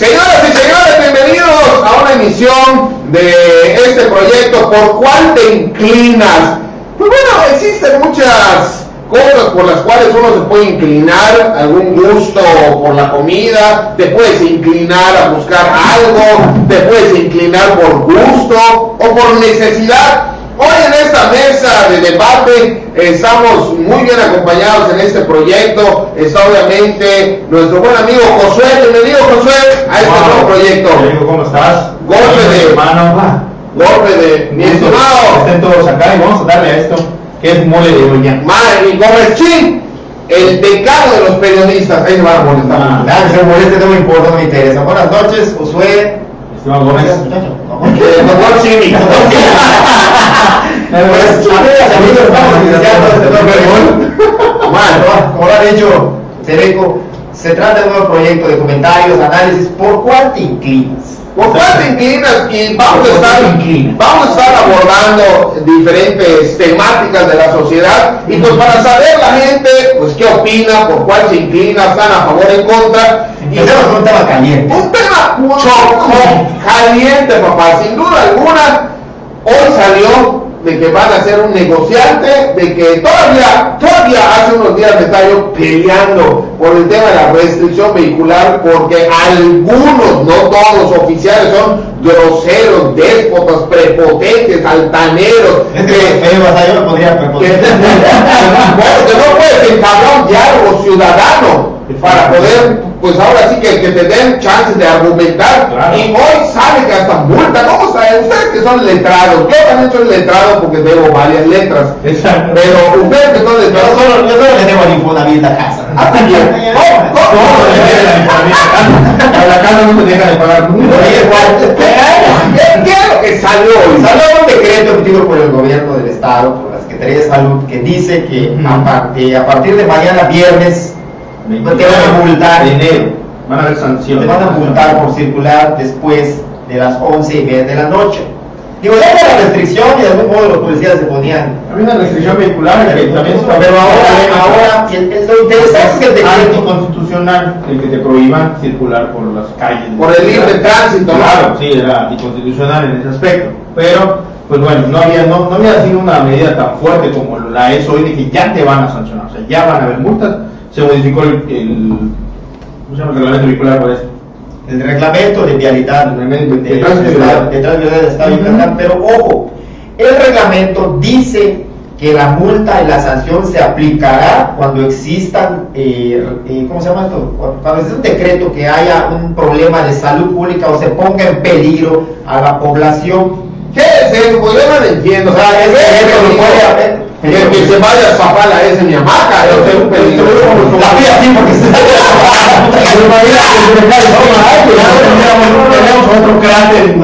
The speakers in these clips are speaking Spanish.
Señoras y señores, bienvenidos a una emisión de este proyecto ¿Por cuál te inclinas? Pues bueno, existen muchas cosas por las cuales uno se puede inclinar, algún gusto por la comida, te puedes inclinar a buscar algo, te puedes inclinar por gusto o por necesidad. Hoy en esta mesa de debate estamos muy bien acompañados en este proyecto. Está obviamente nuestro buen amigo Josué. Bienvenido Josué a este nuevo proyecto. Amigo, ¿cómo estás? Golpe de- hermano. Golpe de mi estimado Estén todos acá y vamos a darle a esto que es mole de doña. Madre Gómez Chin, el decano de los periodistas. Ahí se van a molestar. Ah. Nada, que se moleste, no me importa, no me interesa. Buenas noches, Josué. Estimado Gómez. Pues, amigas, amigos, estamos iniciando este nuevo proyecto. Bueno, como lo ha dicho Cereco, se trata de un nuevo proyecto de comentarios, análisis. ¿Por cuál te inclinas? ¿Por cuál te inclinas? Y vamos a ¿Por cuál estar, vamos a estar abordando diferentes temáticas de la sociedad y pues para saber la gente, pues qué opina, por cuál se inclina, están a favor, en contra. Y Empecemos con un tema caliente. un tema chocó, caliente, papá, sin duda alguna. Hoy salió de que van a ser un negociante, de que todavía, todavía hace unos días me estaba yo peleando por el tema de la restricción vehicular, porque algunos, no todos los oficiales, son groseros, déspotas, prepotentes, altaneros, Es que que- feo, o sea, yo no podría que, preponer. bueno, que no puedes entablar un diálogo ciudadano para poder, pues ahora sí que, que te den chances de argumentar. Claro. Y hoy sale que hasta multa. ¿Cómo saben? Ustedes que son letrados, yo también soy letrado porque debo varias letras. Exacto. Pero ustedes que son Yo letrados, solo, yo solo le debo el Infonavit a casa. Ah, también. ¿Cómo? ¿Cómo? A la casa no te dejan de pagar. ¿Qué qué es lo que salió hoy? Salió un decreto emitido por el gobierno del estado, por la Secretaría de Salud, que dice que que a partir de mañana viernes te van a multar, de enero. Van a haber te sanciones. van a multar por circular después de las 11 y media de la noche. Digo, ya que la restricción y de algún modo los policías se ponían. Había una restricción vehicular que también está Pero ahora, ahora, lo interesante es que decreto anticonstitucional el que te prohíban circular por las calles. Por el libre tránsito. Claro, sí, era anticonstitucional en ese aspecto. Pero, pues bueno, no había, no, no había sido una medida tan fuerte como la es hoy de que ya te van a sancionar, o sea, ya van a haber multas. Se modificó el, el, ¿cómo se llama? el reglamento por eso. el reglamento de vialidad El reglamento de- de, de de vialidad del Estado de. Yucatán, pero ojo, el reglamento dice que la multa y la sanción se aplicará cuando existan, eh, eh, ¿cómo se llama esto? Cuando existe un decreto que haya un problema de salud pública o se ponga en peligro a la población. ¿Qué es eso? Pues yo no lo entiendo. O sea, puede haber. Que, que se vaya a zafar a ese mi hamaca, yo tengo un peligro. La voy así porque se Tenemos otro cráter,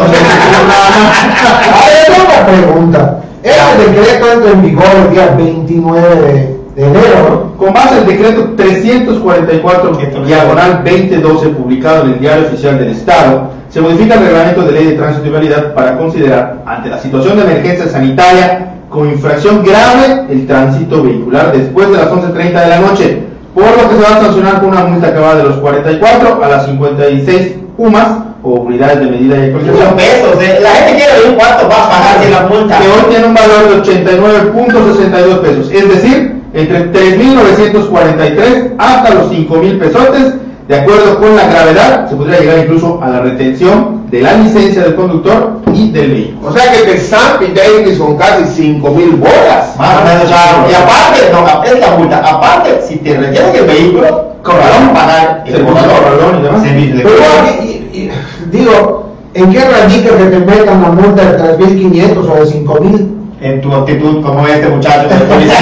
Ahora, una pregunta. Este decreto entra en vigor el día 29 de, enero, Con base el decreto 344 diagonal 2012 publicado en el Diario Oficial del Estado, se modifica el reglamento de ley de tránsito y para considerar, ante la situación de emergencia sanitaria, como infracción grave el tránsito vehicular después de las 11.30 de la noche, por lo que se va a sancionar con una multa que va de los 44 a las 56 UMAS o unidades de medida y Son actualización. pesos, eh. la gente quiere ver cuánto va a pagar si la multa. que hoy tiene un valor de 89.62 pesos, es decir, entre 3.943 hasta los 5.000 pesotes, de acuerdo con la gravedad, se podría llegar incluso a la retención de la licencia del conductor y del vehículo. O sea que te Sampi Davis con casi 5 mil bolas. Más o menos, claro. Y aparte, no, es la multa. Aparte, si te retienen el vehículo, corralón pagar el Servicio de corralón y demás. Servicio de Pero y- digo, ¿en qué radica que te metan la multa de 3.500 o de 5.000? En tu actitud como este muchacho de policía.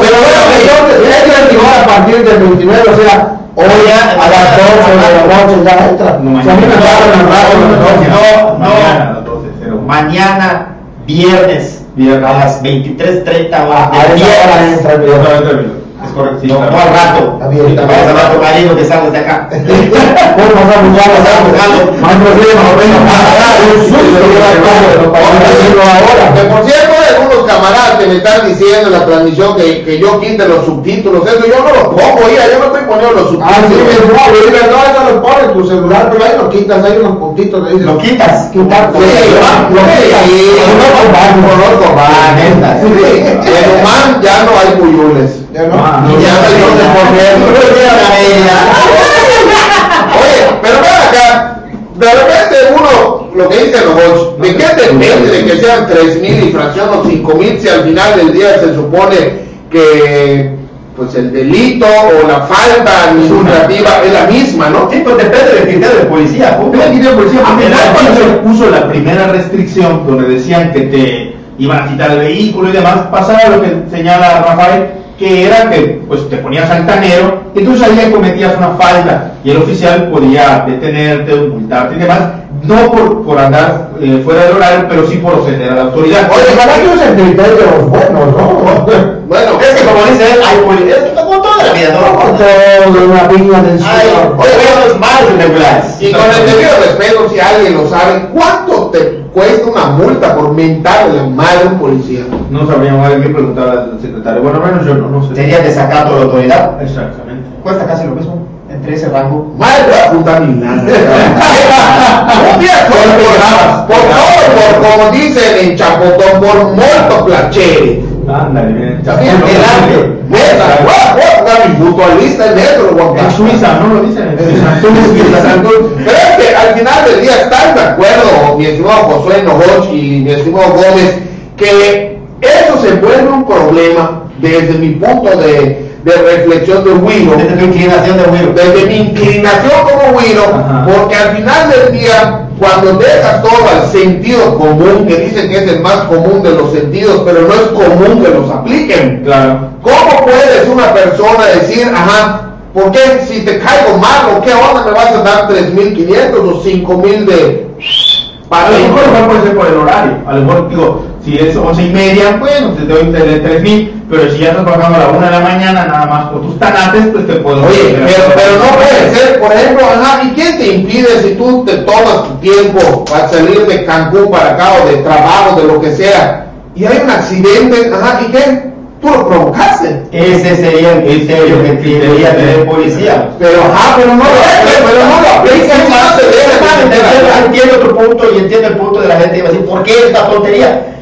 Pero bueno, entonces entra en vigor a partir del 29, o sea, hoy a las 12 de la noche ya entra. No, a No, no. Mañana a las 12, cero. Mañana, viernes, a las 23.30 horas a del esa hora viernes. entra el No, vigor. no, no, no. Es correcto. sí, No, claro. no al rato. Vas a que de acá. Más no que por cierto, hay algunos camaradas que me están diciendo en la transmisión que, que yo quite los subtítulos, eso yo no lo pongo, ya, yo no estoy poniendo los Ah, sí, subtítulos. mi hermano, dile, no, eso lo pones tu celular, pero ahí lo quitas, hay unos puntitos, dices. Lo quitas. Quitar, Sí, lo quitas. sí, Conozco varios. conozco varios. neta. Sí, En Oman ya no hay puyules. Ya no. Ah, Y ya dónde poner. Oye, pero ven acá, de repente uno, lo que dice los ¿de qué depende de que sean 3.000 infracción o 5.000 si al final del día se supone que pues el delito o la falta administrativa es la misma, ¿no? Sí, pues depende del criterio de policía. Mira, aquí de policía, Al porque final, cuando se- puso la primera restricción donde decían que te iban a quitar el vehículo y demás, pasaba lo que señala Rafael, que era que pues te ponías altanero, y entonces ahí ya cometías una falta y el oficial podía detenerte, multarte y demás, no por, por andar eh, fuera del horario, pero sí por ofender a la autoridad. Oye, Ojalá que usen criterio de los buenos, ¿no? Bueno, Es que como dice él, hay policía. Es como toda la vida, ¿no? Todo una piña del Hay Señor. buenos, malos regulares. y con el debido respeto, si alguien lo sabe, ¿cuánto te cuesta una multa por mentarle la madre a un policía? No sabríamos, hay que preguntar al secretario. Bueno, menos yo no, no sé. Sería desacato de la autoridad. Exactamente. Cuesta casi lo mismo, entre ese rango. Madre, a lana. Un día por, por, por por como dicen en Chapotón, por molto placere. Ándale, bien. También No, delante. no, Neta, voy a- voy a apuntar mi mutualista negro, Juan En. Suiza, ¿no lo dicen? En Suiza. Pero es que al final del día están de acuerdo, mi estimado Josué Novoch y mi estimado Gómez, que eso se vuelve un problema desde mi punto de, de reflexión de Willow, Desde tu inclinación de Will. desde mi inclinación como Ajá. porque al final del día, cuando dejas todo al sentido común, que dicen que es el más común de los sentidos, pero no es común que los apliquen. Claro. ¿Cómo puedes una persona decir, ajá, ¿por qué si te caigo mal o qué onda me vas a dar 3.500 o 5.000 de... A lo mejor igual puede ser por el horario. A lo mejor, digo, si es once y media, bueno, te doy de tres mil, pero si ya estás trabajando a la una de la mañana, nada más por tus tanates, pues te puedo... Oye, pero, pero no puede ser, por ejemplo, ajá, ¿y quién te impide si tú te tomas tu tiempo para salir de Cancún para acá o de trabajo, de lo que sea, y hay un accidente, ajá, ¿y qué? Tú lo provocaste. Ese sería el criterio que debería tener policía. Pero, ajá, pero no lo pero no lo meter Entiendo, tu punto y entiendo el punto de la gente que va a decir, ¿por qué esta tontería?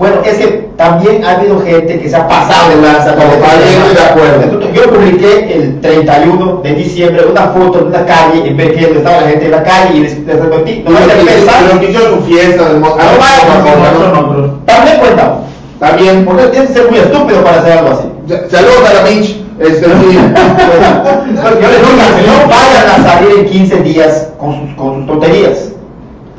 Bueno, es que también ha habido gente que se ha pasado de lanza. con Totalmente de acuerdo. Yo publiqué el 31 de diciembre una foto de una calle en Bequia donde estaba la gente en la calle y les, repetí, no que pensar. Pero que hizo su fiesta de no, no, no, no. También cuenta, bien, porque tienes que ser muy estúpido para hacer algo así. Saludos a la Mitch. Este. Yo les digo, no vayan a salir en 15 días con sus, con sus tonterías.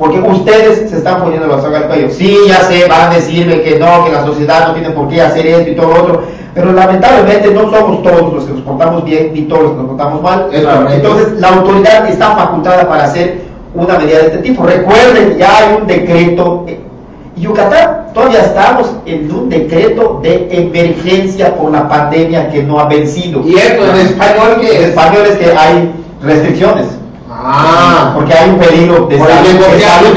Porque ustedes se están poniendo la soga al cuello. Sí, ya sé, van a decirme que no, que la sociedad no tiene por qué hacer esto y todo lo otro. Pero lamentablemente no somos todos los que nos portamos bien ni todos los que nos portamos mal. Entonces la autoridad está facultada para hacer una medida de este tipo. Recuerden, ya hay un decreto. Yucatán, todavía estamos en un decreto de emergencia por la pandemia que no ha vencido. Y esto en español En que es. español es que hay restricciones. Ah, Porque hay un peligro de salud, pública, de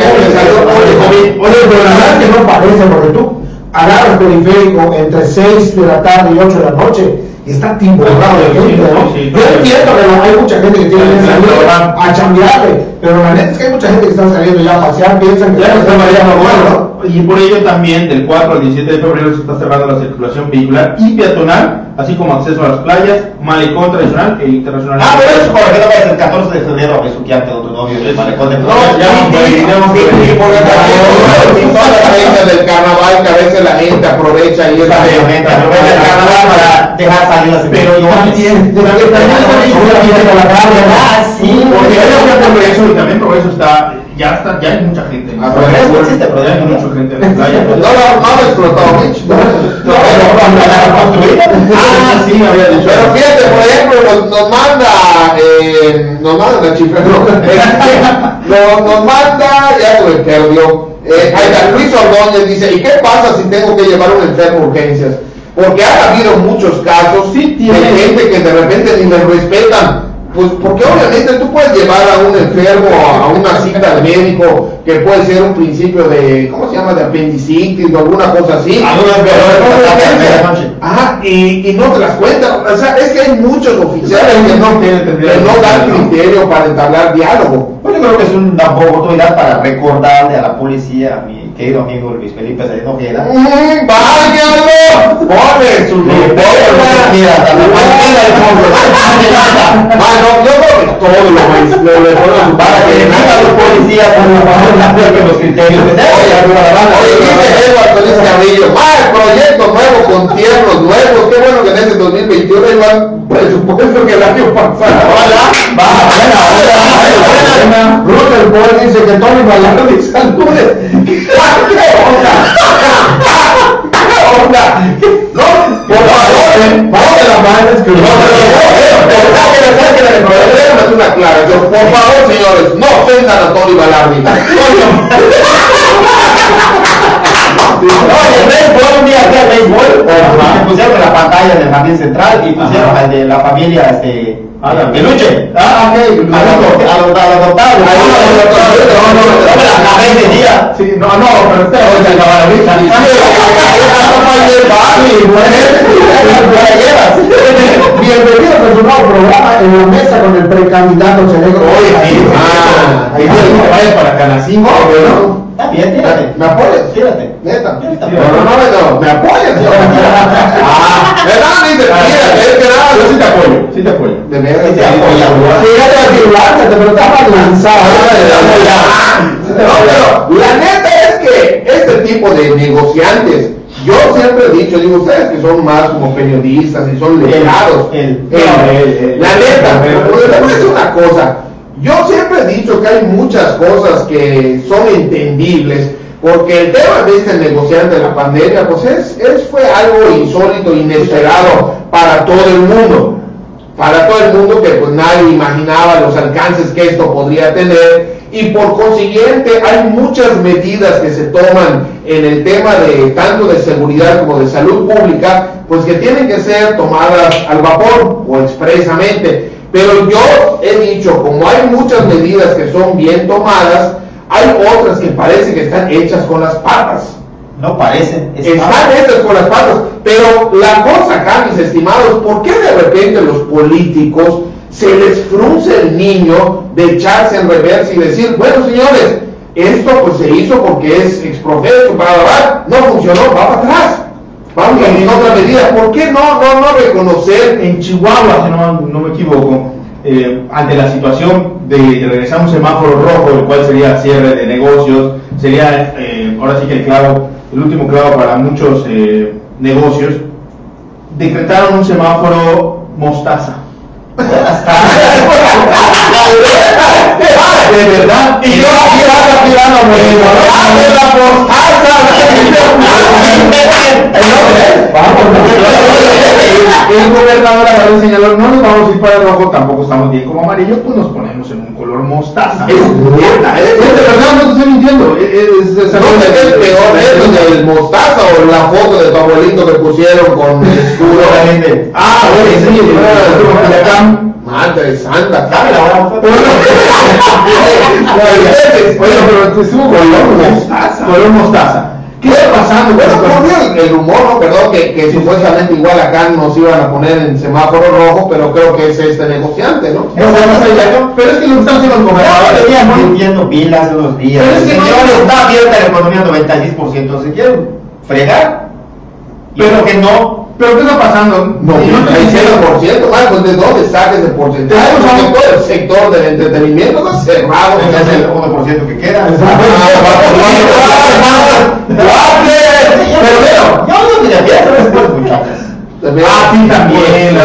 es que no parece, porque tú agarras el periférico entre 6 de la tarde y 8 de la noche y está timborrado de gente, ¿no? Yo entiendo que hay mucha gente que tiene que salir a chambearle, pero la neta es que hay mucha gente que está saliendo ya a pasear, piensan que Ya está variando bueno, ¿no? Y por ello también, del 4 al 17 de febrero se está cerrando la circulación vehicular y peatonal, así como acceso a las playas, malecón tradicional e internacional. Ah, pero eso por qué no vayas el 14 de febrero a besuquearte a otro novio del malecón de no, ya no, porque también del carnaval que a veces la gente aprovecha y es Exactamente, aprovecha el carnaval para dejar salir las Pero también, también, sí, porque también progreso está, ya está, ya hay mucha gente. La Ah, playa. progreso, existe mucha gente la playa. No, no, no lo explotó, Mitch. No, No, la. Ah, sí, me había dicho. Pero fíjate, por ejemplo, nos, manda, eh, nos manda la chifra, no, nos, manda, ya me perdió, eh, ahí está, Luis Ordóñez dice, ¿y qué pasa si tengo que llevar un enfermo a urgencias? Porque ha habido muchos casos Sí, de gente que de repente ni me respetan. Pues porque obviamente tú puedes llevar a un enfermo a una cita de médico que puede ser un principio de, ¿cómo se llama? De apendicitis o alguna cosa así. Alguna Pero enfermedad no que de pasa a urgencia. medianoche. Ajá, y, y no te las cuentan. O sea, es que hay muchos oficiales que no, que no dan criterio para entablar diálogo. Pues yo creo que es una oportunidad para recordarle a la policía, a mi querido amigo Luis Felipe Salinas Ojeda, ¡Mm, ¡Váyalo! ¡Pone su Mano, yo creo que lo su para que a los policías por favor no apliquen los criterios que Oye, Eduardo Solís Carrillo, proyecto nuevo con tiernos nuevos. Qué bueno que en este 2021 hay más presupuesto que el año pasado. Va, buena, buena, buena. Paul dice que Tony Balaguer Saludes. ¿Qué onda? ¿Qué onda? No, por favor, Vamos de la mano es que No. Por favor, señores, no ofendan a Tony Balardi. Oye, béisbol, un día hacía béisbol, pusieron la pantalla del jardín central y pusieron al de la familia, este, Ah, Peluche. Ah, ok. A los a los- a los adoptados. Ahí va, a los adoptados. No, no, no, no, la de día. Sí, no, no, pero usted oye, la maravilla. Bienvenido a su nuevo programa en la mesa con el precandidato Chaleco. Oye, sí, Ah, ahí vaya para Canacingo, ¿no? Está bien, tírate. ¿Me apoyas? Tírate. Neta. Tírate. No, no, no, no, me apoyas. señor. Ah, ¿verdad? Dice, mira, es que nada, Yo sí te apoyo, sí te apoyo. De Sí te vas a lánzate, pero está más lanzado. No, pero la neta es que este tipo de negociantes, yo siempre he dicho, digo, ustedes que son más como periodistas y son letrados, el- la neta, pero les voy a decir una cosa, yo siempre he dicho que hay muchas cosas que son entendibles, porque el tema de este negociante de la pandemia, pues es, es fue algo insólito, inesperado para todo el mundo. Para todo el mundo que pues nadie imaginaba los alcances que esto podría tener. Y por consiguiente hay muchas medidas que se toman en el tema de tanto de seguridad como de salud pública pues que tienen que ser tomadas al vapor o expresamente pero yo he dicho como hay muchas medidas que son bien tomadas hay otras que parece que están hechas con las patas No parecen. es- están hechas con las patas. Pero la cosa acá, mis estimados, ¿por qué de repente los políticos se les frunce el niño de echarse en reversa y decir, bueno señores, esto pues se hizo porque es exprofeso, para no funcionó, va para atrás. Vamos a hacer otra medida. ¿Por qué no, no, no reconocer En Chihuahua, si no, no me equivoco, eh, ante la situación de regresar a un semáforo rojo, el cual sería cierre de negocios, sería eh, ahora sí que el clavo, el último clavo para muchos eh, negocios, decretaron un semáforo mostaza. De verdad, y yo aquí vas tirando El gobernador agarró y señaló, no nos vamos a ir para el rojo, tampoco estamos bien como amarillo, pues nos ponemos en un color mostaza. Es neta, es- Es de verdad, no te estoy mintiendo. Es, es, es- ¿No sé qué es peor, eso del mostaza o la foto de tu abuelito que pusieron con el escudo? Ah, oye, sí, el. Madre santa, hora, Oye, Oye, pero estuvo color mostaza. Color mostaza. ¿Qué está pasando? Bueno, el, el rumor, ¿no? Perdón, que, que supuestamente igual acá nos iban a poner en semáforo rojo, pero creo que es este negociante, ¿no? No, no, no, no, Pero es que lo están haciendo los gobernadores. pilas hace unos días. Pero es que no- está abierta la economía 96%. ¿Se quieren fregar? Pero- Pero que no. ¿Pero qué está pasando? No, Y no te hay dicen- 0%, más, pues de dónde sacas el porcentaje, todo el sector del entretenimiento está cerrado. Es el 1% que queda. Pero. Yo que de fiesta después, muchachos. Ah, sí, también. No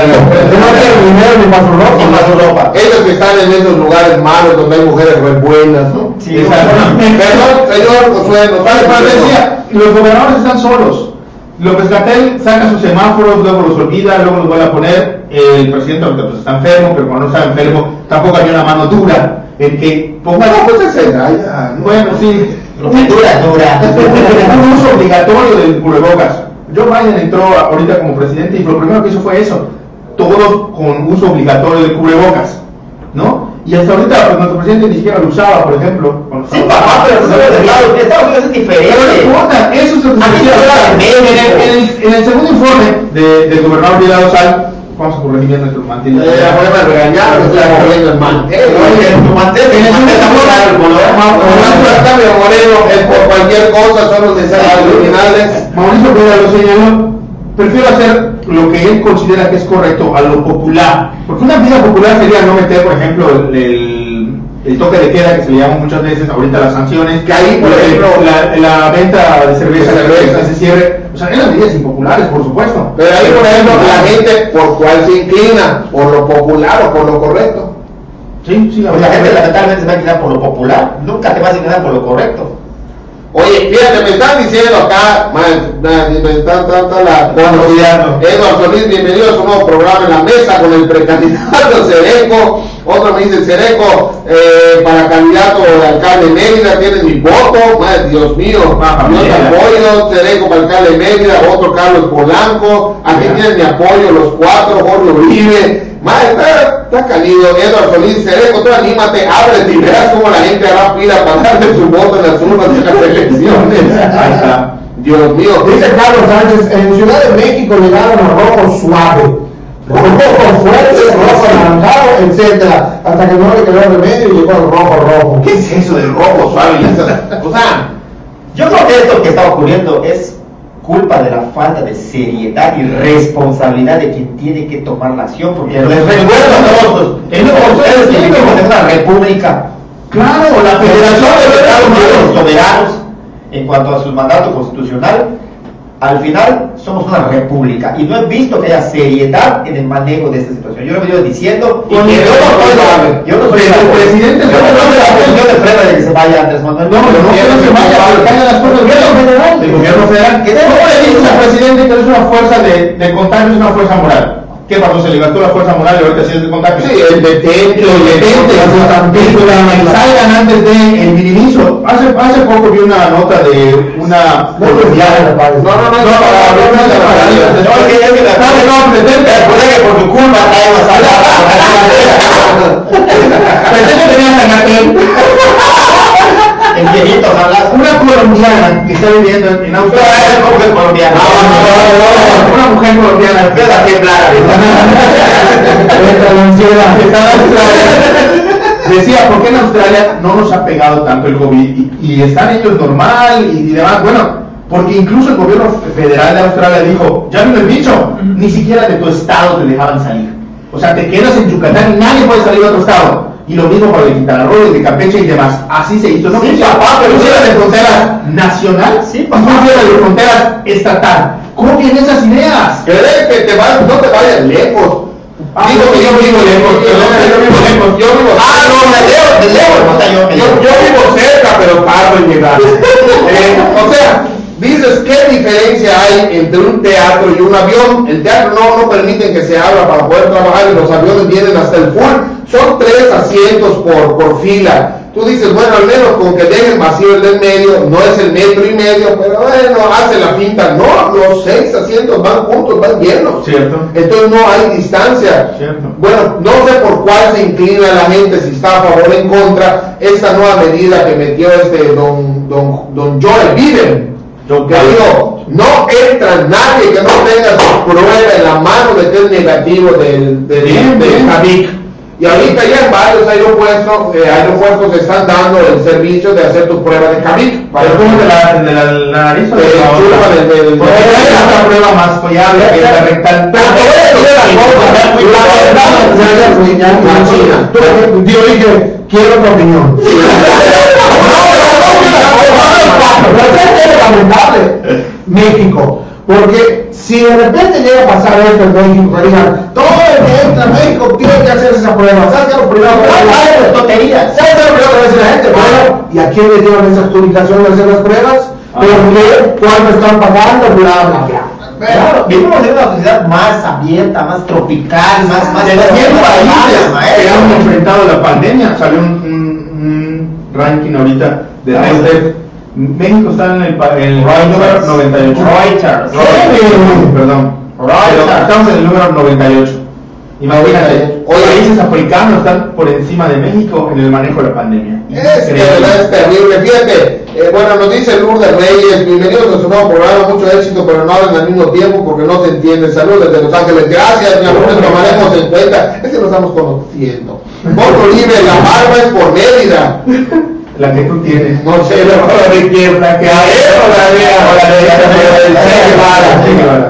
dinero ni su ropa. Sin más ropa. Ellos que están en esos lugares malos donde hay mujeres re buenas, ¿no? Sí. Perdón, señor Josué, nos pero decía, los gobernadores están solos. López Gatel saca sus semáforos, luego los olvida, luego los vuelve a poner. El presidente ahorita pues está enfermo, pero cuando no está enfermo tampoco hay una mano dura en que ponga No, pues ¿no? bueno, sí, dura, dura. un uso obligatorio del cubrebocas. Joe Biden entró ahorita como presidente y lo primero que hizo fue eso, todos con uso obligatorio de cubrebocas. ¿no? Y hasta ahorita pues, nuestro presidente ni siquiera lo usaba, por ejemplo. Sí, papá, pero eso es de lado. Estados Unidos es diferente. Pero no importa, eso es lo que se en, el, segundo informe de- del gobernador Vidal Sal, vamos a corregir nuestro mantel. Eh, regañar, corriendo el mantel. Oye, tu mantel, En el tu mantel segundo está muy informe, largo, ¿no? Como cambio moreno es por cualquier cosa, son los deseos criminales. Mauricio lo señaló, prefiero hacer lo que él considera que es correcto a lo popular. Porque una medida popular sería no meter, por ejemplo, el, el- el toque de queda que se le llama muchas veces, ahorita las sanciones, Que ahí, por la- ejemplo, la, la venta de cerveza, de cerveza. se cierre. O sea, eran medidas impopulares, por supuesto. Pero ahí, por ejemplo, la gente por cuál se inclina, por lo popular o por lo correcto. Sí, sí, la Pues la gente lamentablemente se va a inclinar por lo popular. Nunca te vas a inclinar por lo correcto. Oye, fíjate, me están diciendo acá, man, me están dando la. Eduardo Solís, bienvenido a su nuevo programa en la mesa con el precandidato Cereco. Otro me dice, Cereco, eh, para candidato de alcalde de Mérida, tienes mi voto. Madre, Dios mío, Ah, yo te apoyo, Cereco para alcalde de Mérida, otro Carlos Polanco. Aquí Mira. tienes mi apoyo, los cuatro, Jorge Uribe. Madre, está, está calido, Eduardo Solís, Cereco, tú anímate, ábrete y verás cómo la gente hará fila para darle su voto en las urnas de las elecciones. Ahí está. Dios mío, Dice Carlos Sánchez, en Ciudad de México llegaron a rojo suave, rojo fuerte, rojo anaranjado, etcétera, hasta que no le quedó remedio y llegó al rojo rojo. ¿qué es eso del rojo suave? O sea, Yo creo que esto que está ocurriendo es culpa de la falta de seriedad y responsabilidad de quien tiene que tomar la acción, porque les recuerdo a todos, ustedes que vivimos en una república, Claro, la Federación de Estados Unidos soberanos en cuanto a su mandato constitucional, al final somos una república y no he visto que haya seriedad en el manejo de esta situación. Yo lo he venido diciendo y que yo no yo no soy Pero el presidente yo no no soy la posición de freno de que se vaya Andrés Manuel. No, pero no quiero que se vaya, pero hagan las cosas bien. El gobierno federal, ¿Qué ¿cómo le dices al presidente que es una fuerza de, de contagio, es una fuerza moral? ¿Qué pasó? Se le gastó la fuerza moral y ahorita sí es de contagio. sí, el detente, tampitos, que salgan antes de el minimizo. Hace, hace poco vi una nota de una No, pues, colombiana. No, no, no, No, no, no, no, no, no, no, No, que es que la Dale, no, detente. Recuerda que por tu culpa traemos a Pretende tener a Anatel. El viejito. Una colombiana que está viviendo en, Australia. ¿Cómo que es colombiano? Una mujer colombiana. Empieza a temblar. Decía, ¿por qué en Australia no nos ha pegado tanto el COVID? Y, y están ellos normal y, y demás. Bueno, porque incluso el gobierno federal de Australia dijo, ya vino el bicho, ni siquiera de tu estado te dejaban salir. O sea, te quedas en Yucatán y nadie puede salir a otro estado. Y lo mismo para el Quintana de Campeche y demás. Así se hizo. No Sí, papá, pero- pusieron de frontera nacional Sí, papá. pusieron de fronteras estatal. Copien esas ideas. ¿Crees que te vas, no te vayas lejos? Ah, Digo que yo vivo lejos, yo vivo lejos. Yo vivo Ah, no, me leo, me leo. Yo yo vivo cerca, pero tardo en llegar. Eh, o sea, dices, ¿qué diferencia hay entre un teatro y un avión? El teatro no, no permiten que se abra para poder trabajar y los aviones vienen hasta el full. Son tres asientos por, por fila. Tú dices, bueno, al menos con que dejen vacío el del medio, no es el metro y medio, pero bueno, hace la pinta. No, los seis asientos van juntos, van llenos. Cierto. Entonces no hay distancia. Cierto. Bueno, no sé por cuál se inclina la gente, si está a favor o en contra, esta nueva medida que metió este don, don, don Joel Biden, Joe que dijo, no entra nadie que no tenga su prueba en la mano de que es negativo del, del, del. Covid. Y ahorita ya en varios aeropuertos, eh, aeropuertos están dando el servicio de hacer tu prueba de COVID. Pero como de la, de la, la nariz o de De la chupa, otra? del- del- Porque del- hay otra prueba más fiable que es la rectal. Pero te voy a decir una cosa, Tú, Yo dije, quiero tu opinión. Pero es que es lamentable México, porque si de repente llega a pasar esto en México, que digan, todo el que entra a México tiene que hacerse esa prueba, ¿sabes qué es lo primero decir? Tonterías. ¿Sabes qué es lo primero que decir la gente? Bueno, ¿y a quién le dieron esa adjudicación de hacer las pruebas? ¿Por qué? ¿Cuánto están pagando? Bla, bla, bla. Claro, vivimos en una sociedad más abierta, más tropical, más, más De los 100 países que han enfrentado la pandemia, salió un, un- un ranking ahorita de Ah. México está en el, en el número 98. Reuters. Reuters, perdón. Reuters. Estamos en el número 98. Imagínate, Oye. países africanos están por encima de México en el manejo de la pandemia. Es que verdad es terrible. Fíjate, eh, bueno, nos dice Lourdes Reyes, bienvenidos a su nuevo programa, mucho éxito, pero no hablan al mismo tiempo porque no se entiende. Saludos desde Los Ángeles. Gracias, mi amor, nos tomaremos en cuenta. Es que nos estamos conociendo. Borro libre, la barba es por Mérida. La que tú tienes. No sé, la de quién, la que hay.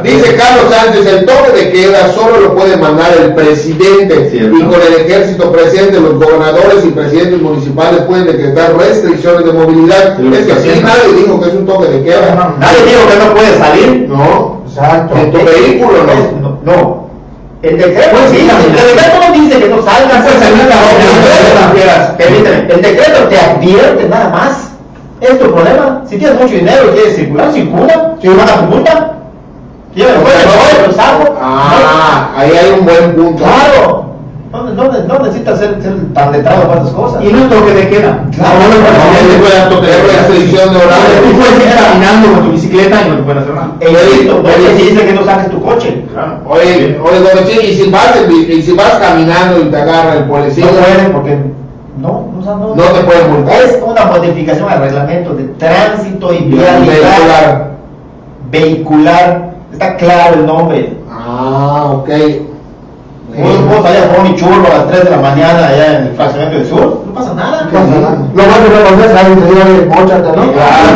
Dice Carlos Sánchez, el toque de queda solo lo puede mandar el presidente Cierto. y con el ejército presente los gobernadores y presidentes municipales pueden decretar restricciones de movilidad. Sí, Es que haciendo. nadie dijo que es un toque de queda. Nadie dijo que no puede salir. No, Exacto. en tu vehículo no. No. El decreto Pues sí, el decreto no dice que no salgas. Pues salir a la hora, El decreto- no quieras. Permíteme, el decreto te advierte nada más. Es tu problema. Si tienes mucho dinero y quieres circular, circula. Si voy, lo saco. Ah, ahí hay un buen punto. Claro. No, no, no necesitas ser, ser tan letrado para esas cosas. Y no es toque de queda. Claro. No, no, no, No, no, puede toque de Tú horario. puedes ir caminando con tu bicicleta y no te pueden hacer nada. El delito, no te dice que no saques tu coche. Claro. Oye, oye, y si vas, y si caminando y te agarra el policía, No pueden porque no, no, te pueden multar. Es una modificación al reglamento de tránsito y vialidad vehicular. vehicular. Está claro el nombre. Ah, ok. Puedo, puedo salir a comer mi churro a las 3 de la mañana allá en el fraccionamiento del sur. No pasa nada. No pasa nada. Lo más que no pasa es que alguien te diga, oye, móchate, ¿no? Claro,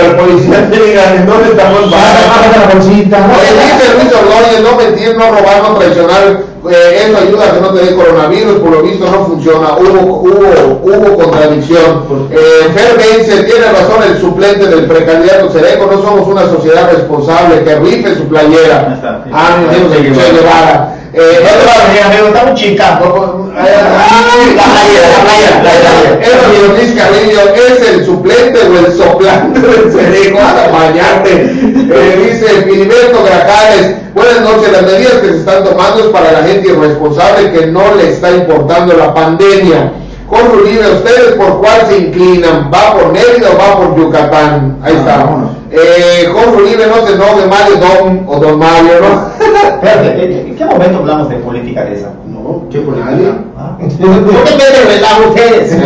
el policía te diga, ¿en dónde estamos Bájate la bolsita. ¿no? Oye, dice Luis Ordóñez, no mentir, no robar, no traicionar, eh, eso ayuda a que no te dé coronavirus, por lo visto no funciona, hubo, hubo, hubo contradicción. Eh, Fer Vence, tiene razón el suplente del precandidato Cereco, no somos una sociedad responsable, que rife su playera. Ahí está, sí. Ah, el Che Guevara. Eh, No te va a chica. Ay, La playera, la playera, la. Edwin Luis Carrillo es el suplente o el soplante del Cereco hasta bañarte. Eh, dice Filiberto Grajales, buenas noches, las medidas que se están tomando es para la gente irresponsable que no le está importando la pandemia. Jorge Uribe, ¿ustedes por cuál se inclinan? ¿Va por Mérida o va por Yucatán? Ahí está. Eh, Jorge Uribe no se enoje, Mario Don o Don Mario, ¿no? Espérate, ¿en en qué momento hablamos de política de esa? No, ¿Qué política? ¿Ah? ¿Por qué me relajo ustedes?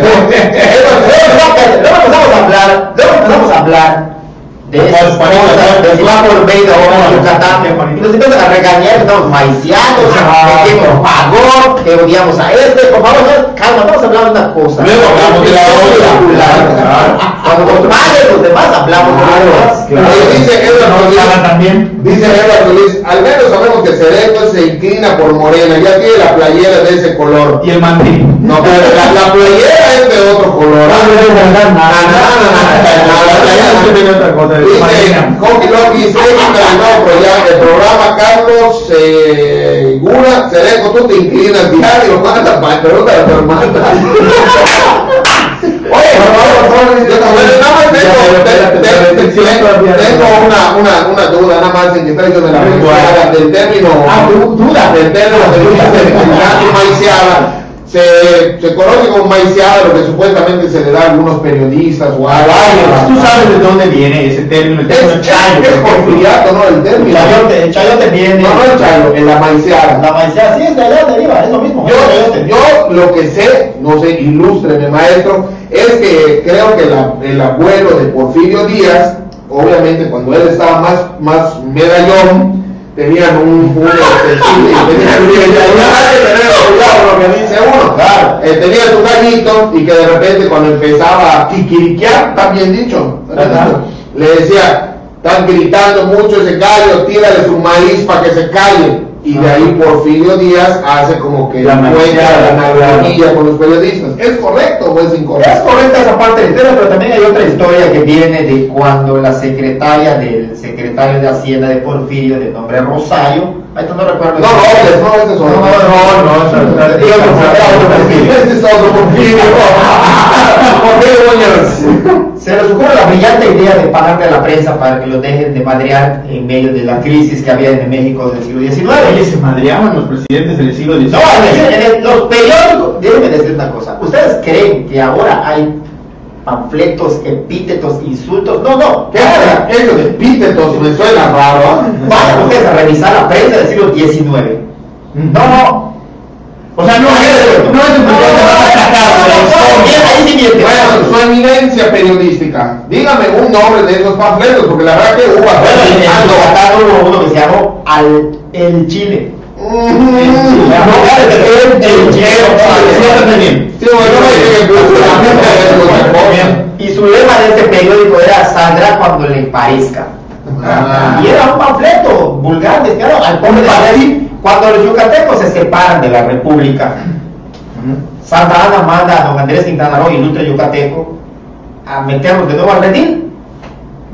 Luego empezamos a hablar, luego empezamos a hablar de esas cosas, de si va por Mérida o va por Yucatán, y nos empiezan a regañar, estamos maiciados, que nos pagó, que odiamos a este, por favor, no, calma, vamos a hablar de una cosa. Luego hablamos de la otra. Los demás, hablamos los demás. Oye, dice Edward ¿No Rodríguez- pagan también? Dice al menos sabemos que Cerezo se inclina por Morena, ya tiene la playera de ese color. Y el mandil. No, pero la, la playera es de otro color. Ah. Dice el programa, el programa Carlos eh, Gura, Cerezo, tú te inclinas diario, manda, pregúntale a tu hermana. Oye, nada más tengo, te- te- te- te- tengo una, una, una duda, nada más en traigo de la del término, Ah, du- duda. del término de maiciada. Se, se conoce como maiciada lo que supuestamente se le da a algunos periodistas o a Vaya, Tú sabes de dónde viene ese término, el término es, chayo. es porfiriato, ¿no? El término. chayote, el chayote viene. No, no el chayo, en la. La maicea, sí, es de allá de arriba, es lo mismo. Yo, yo lo que sé, no sé, ilústreme maestro, es que creo que la- el abuelo de Porfirio Díaz, obviamente cuando él estaba más, más medallón, tenían un, un y tenían con lo que dice uno, claro, eh, tenía su gallito y que de repente cuando empezaba a kikiriquear, está bien dicho, Ajá. le decía, están gritando mucho ese gallo, tírale su maíz para que se calle. Y de ahí Porfirio Díaz hace como que La maiciada, la narrativa con los periodistas. ¿Es correcto o es Es incorrecto? correcta esa parte de la historia, pero también hay otra historia que viene de cuando la secretaria del secretario de Hacienda de Porfirio, de nombre Rosario, ahorita no recuerdo. No, Robles, no, ese es No, otro. no, no, no, otro, otro Porfirio. Ese es otro Porfirio. Se les ocurre la brillante idea de pagarle a la prensa para que los dejen de madrear en medio de la crisis que había en México del siglo XIX. Oye, se madreaban los presidentes del siglo XIX. No, es los periódicos, déjenme decir una cosa. ¿Ustedes creen que ahora hay panfletos, epítetos, insultos? No, no. ¿Qué era? Eso de epítetos me suena raro. ¿ah? Vayan ustedes a revisar la prensa del siglo XIX. No, no. O sea, no es, no es un. Bueno, su eminencia periodística, dígame un nombre de esos panfletos, porque la verdad que hubo Bueno, uno que se llamó Al El Chile. Y su lema de este periódico era saldrá cuando le parezca. Ah. Y era un panfleto vulgar, descarado, al pobre de cuando los yucatecos se separan de la República, Santa Ana manda a don Andrés Quintana Roo, ilustre yucateco, a meterlos de nuevo al redil.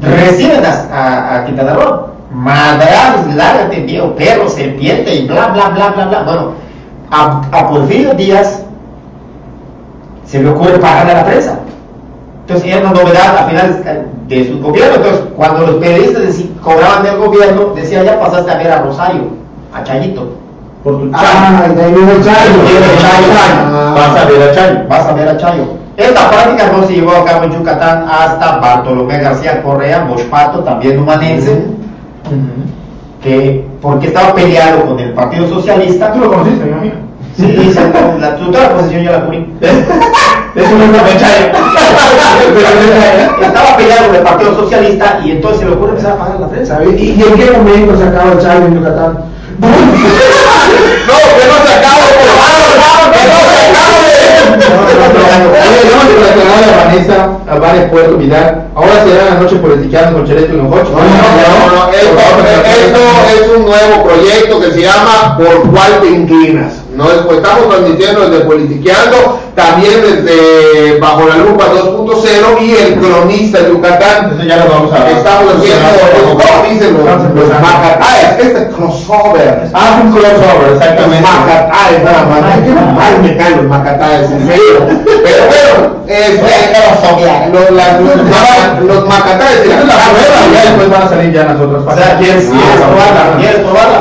Reciben a, a, a Quintana Roo. Madrazos, lárgate, viejo perro, serpiente y bla, bla, bla, bla, bla. Bueno, a, a Porfirio Díaz se le ocurre pagarle a la prensa. Entonces era una novedad a finales de su gobierno. Entonces, cuando los periodistas cobraban del gobierno, decía, ya pasaste a ver a Rosario, a Chayito. Por tu Ah, Chayo. Chayo. Ah. Vas a ver a Chayo. Vas a ver a Chayo. Esta práctica no se llevó a cabo en Yucatán hasta Bartolomé García Correa, Moshpato, también humanense, que porque estaba peleado con el Partido Socialista. Tú lo conociste, mi amigo. Sí, dice, no, la, toda la posesión yo la cubrí. Es un hombre de Chayo. Estaba peleado con el Partido Socialista y entonces se le ocurre empezar a pagar la prensa. ¿Y en qué momento se acaba el Chayo en Yucatán? No, que no se favor, que no se acabe. A Vanessa, a Puerto Vidal. Ahora se dan la noche politiqueando con Chereto y Nojocho. No, no, no, esto, es un nuevo proyecto que se llama ¿Por cuál te inclinas? No, es- pues, estamos transmitiendo desde Politiqueando, también desde Bajo la Lupa 2.0 y el cronista de Yucatán. Eso ya lo vamos a Estamos haciendo, pues, ¿cómo dicen los, los? Este crossover. Ah, un crossover, Los exactamente. nada más. Ay, qué mal me caen los en serio. Pero bueno, este, los, las- los, los prueba, ya después van a salir ya las otras O sea, ¿quieres, probarla? ¿Quieres probarla?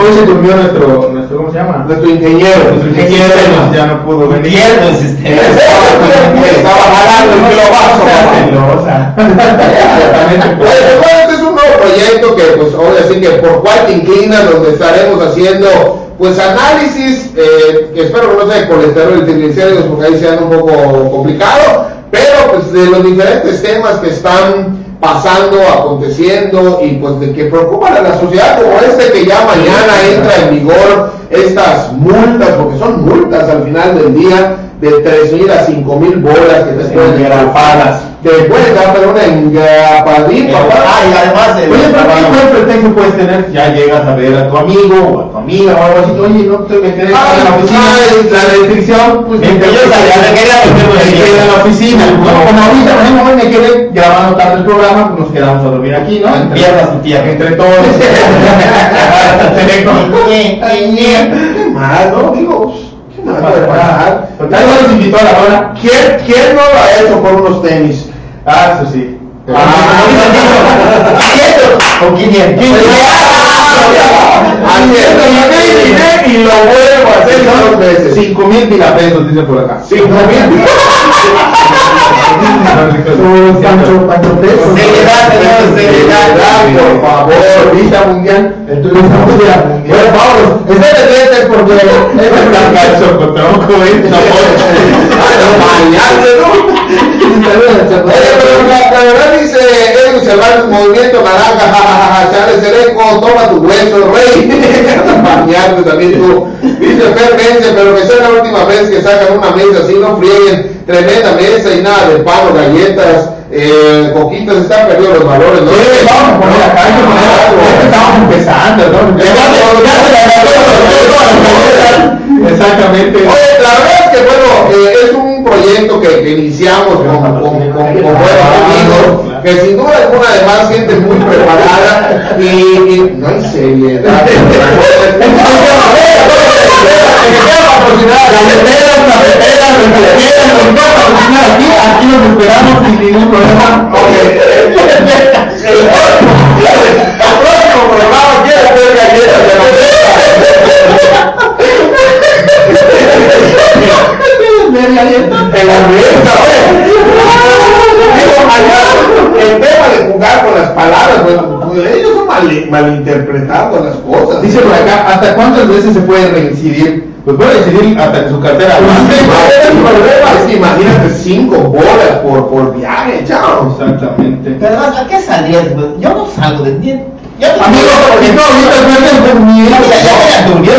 Hoy se durmió nuestro, nuestro, ¿cómo se llama? Nuestro ingeniero. Nuestro ingeniero ya no pudo venir. El sistema. Estaba jalando el kilovaso, papá. Exactamente. Proyecto que, pues, ahora sí que por cuál te inclinas, donde estaremos haciendo, pues, análisis, eh, que espero que no sea de colesterol y triglicéridos, porque ahí sean un poco complicado, pero, pues, de los diferentes temas que están pasando, aconteciendo y pues de que preocupan a la sociedad como este que ya mañana entra en vigor estas multas, porque son multas al final del día de 3 mil a 5 mil bolas que te pueden Engrapadas. te pueden dar pero una engrapadita. Ah, y además de Oye, pero ¿qué buen pretexto puedes tener? Ya llegas a ver a tu amigo o a tu amiga o algo así. Oye, no te me quedé Ay, en la oficina. ay, la restricción, pues me quedé en la oficina. Bueno, como ahorita, por ejemplo, hoy me quedé grabando tarde el programa, pues nos quedamos a dormir aquí, ¿no? Entre, Piernas y piernas. entre todos. Hasta el teléfono. ¿Qué más, no? Digo, ¿qué más puede pasar? Total, no nos invitó a la hora. ¿Quién, ¿Quién no lo ha hecho por unos tenis? Ah, eso sí. Ah, Con 500. Así es, y lo vuelvo a hacer dos veces. 5 mil dice por acá. Cinco mil. Su Pancho, Pancho Teso. Seriedad, tenemos seriedad. por favor. Turista mundial. El turista mundial. Bueno, vámonos. Estén atentos porque Es este un calzo con. Bañarse, ¿no? La, verdad dice Edwin Cervantes, movimiento naranja, jajajaja, Charles Sereco, toma tu hueso, rey. Bañarte también tú. Dice Fer pero que sea la última vez que sacan una mesa así, no frieguen. Tremenda mesa y nada de palo, galletas, eh, coquitas, están perdidos los valores, ¿no? Sí, vamos a poner acá, hay que poner algo. Estamos empezando, ¿no? Exactamente. Oye, la verdad es que bueno, eh, es un proyecto que, que iniciamos con, con, con- con buenos amigos, que sin duda alguna además gente muy preparada y, y no hay seriedad. Aquí, aquí nos esperamos sin ningún problema. El tema de jugar con las palabras, bueno, ellos son male- malinterpretando las cosas. Dice por acá, ¿hasta cuántas veces se puede reincidir? Pues puede reincidir hasta que su cartera imagínate cinco bolas por, por viaje, chao. Exactamente. Pero además, ¿a qué salías? Yo no salgo de Yo no Amigo, ¿por qué no ahorita duermes durmiendo? Ya, ya, ya. Ya,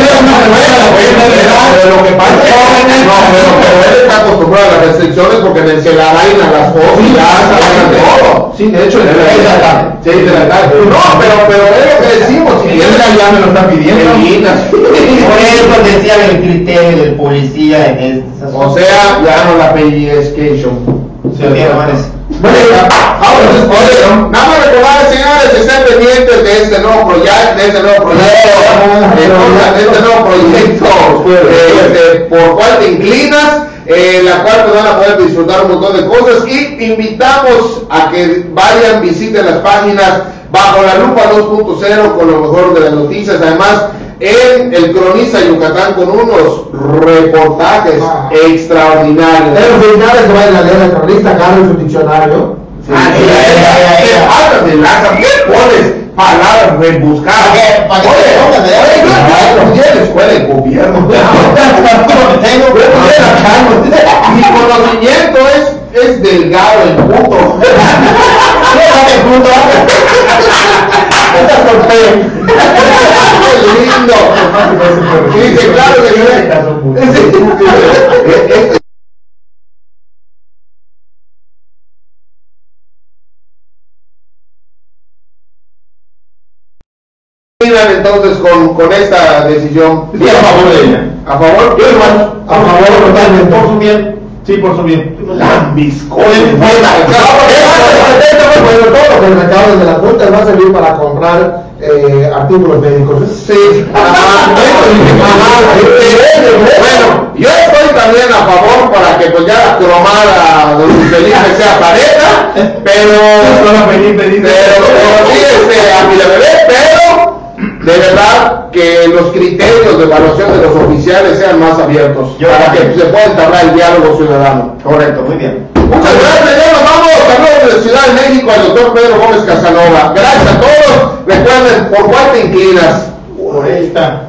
Pero lo que pasa es que no, pero, él está acostumbrado a las restricciones porque en celular hay las cosas ya todo. Sí, de hecho, De la. Sí, de la tarde. No, pero, pero es lo que decimos. Si él ya, ya me lo está pidiendo. Por eso decía el criterio del policía en estas O sea, ya no la pellizcation. Sí, hermanos. Bueno, ahora, nada más recordar, señores, estén pendientes de este nuevo proyecto, de este nuevo proyecto, de, este nuevo proyecto, eh, de por cual te inclinas, en la cual te van a poder disfrutar un montón de cosas. Y invitamos a que vayan, visiten las páginas bajo la lupa 2.0 con lo mejor de las noticias, además en el cronista Yucatán con unos reportajes Ah. extraordinarios. Los finales se va a leer el cronista, agarren su diccionario. Ah, sí, ya, ya, ya, te ya. pasas de lanza, ¿qué pones palabras rebuscadas? ¿Para qué? ¿Para qué Oye, yo en la escuela de gobierno. Mi conocimiento es, es delgado el puto. Qué lindo. Dice, claro que sí. Terminan entonces con, con esta decisión. A favor de ella. ¿A favor? Yo. A favor totalmente. Por su bien. Sí, por su bien. Lambiscones. Bueno, todo lo que el recaudo de la Junta va a servir para comprar eh, artículos médicos. Sí. Bueno, yo estoy también a favor para que pues ya la cromada de Luis Felipe sea pareja, pero pero, pero sí, este, a mi bebé, pero de verdad que los criterios de evaluación de los oficiales sean más abiertos Yo para que se pueda entablar el diálogo ciudadano. Correcto, muy bien. Muchas gracias, ya nos vamos. Saludos de Ciudad de México al doctor Pedro Gómez Casanova. Gracias a todos. Recuerden, ¿por cuál te inclinas? Por esta.